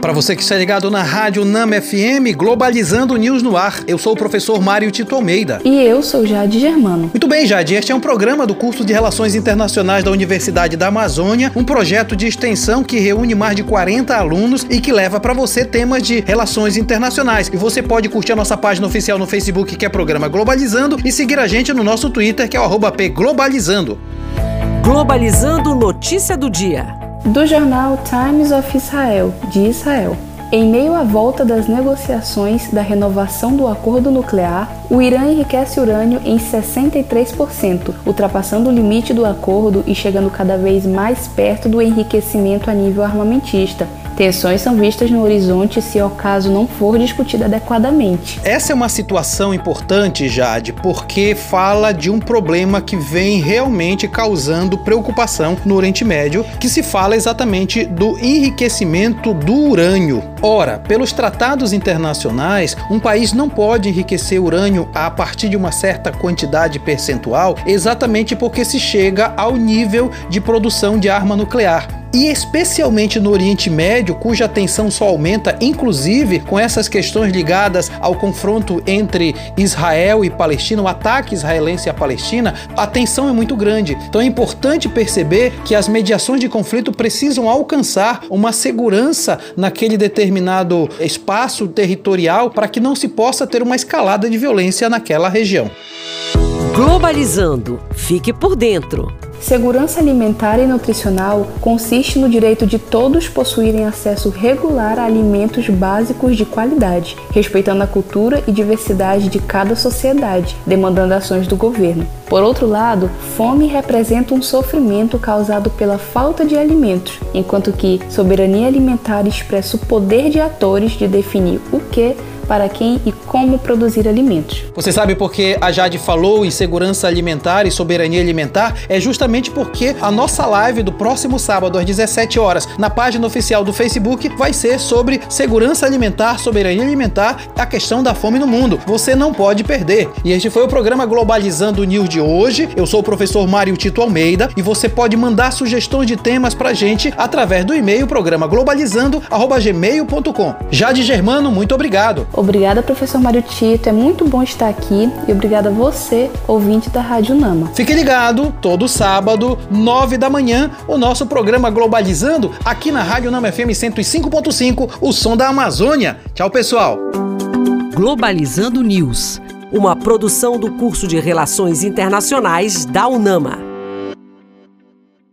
Para você que está ligado na Rádio Nama FM, Globalizando News no Ar, eu sou o professor Mário Tito Almeida. E eu sou Jade Germano. Muito bem, Jade, este é um programa do curso de Relações Internacionais da Universidade da Amazônia, um projeto de extensão que reúne mais de 40 alunos e que leva para você temas de relações internacionais. E você pode curtir a nossa página oficial no Facebook, que é programa Globalizando, e seguir a gente no nosso Twitter, que é o @pglobalizando. Globalizando notícia do dia do jornal Times of Israel, de Israel. Em meio à volta das negociações da renovação do acordo nuclear, o Irã enriquece urânio em 63%, ultrapassando o limite do acordo e chegando cada vez mais perto do enriquecimento a nível armamentista, Tensões são vistas no horizonte se o caso não for discutido adequadamente. Essa é uma situação importante, Jade, porque fala de um problema que vem realmente causando preocupação no Oriente Médio, que se fala exatamente do enriquecimento do urânio. Ora, pelos tratados internacionais, um país não pode enriquecer urânio a partir de uma certa quantidade percentual, exatamente porque se chega ao nível de produção de arma nuclear e especialmente no Oriente Médio, cuja tensão só aumenta, inclusive com essas questões ligadas ao confronto entre Israel e Palestina, o ataque israelense à Palestina, a tensão é muito grande. Então é importante perceber que as mediações de conflito precisam alcançar uma segurança naquele determinado espaço territorial para que não se possa ter uma escalada de violência naquela região. Globalizando. Fique por dentro. Segurança alimentar e nutricional consiste no direito de todos possuírem acesso regular a alimentos básicos de qualidade, respeitando a cultura e diversidade de cada sociedade, demandando ações do governo. Por outro lado, fome representa um sofrimento causado pela falta de alimentos, enquanto que soberania alimentar expressa o poder de atores de definir o que para quem e como produzir alimentos. Você sabe por que a Jade falou em segurança alimentar e soberania alimentar? É justamente porque a nossa live do próximo sábado às 17 horas na página oficial do Facebook vai ser sobre segurança alimentar, soberania alimentar, a questão da fome no mundo. Você não pode perder. E este foi o programa Globalizando News de hoje. Eu sou o professor Mário Tito Almeida e você pode mandar sugestões de temas pra gente através do e-mail programa globalizando@gmail.com. Jade Germano, muito obrigado. Obrigada, professor Mário Tito. É muito bom estar aqui e obrigada a você, ouvinte da Rádio Nama. Fique ligado, todo sábado, nove da manhã, o nosso programa Globalizando aqui na Rádio Nama FM 105.5, o som da Amazônia. Tchau, pessoal. Globalizando News, uma produção do curso de Relações Internacionais da UNAMA.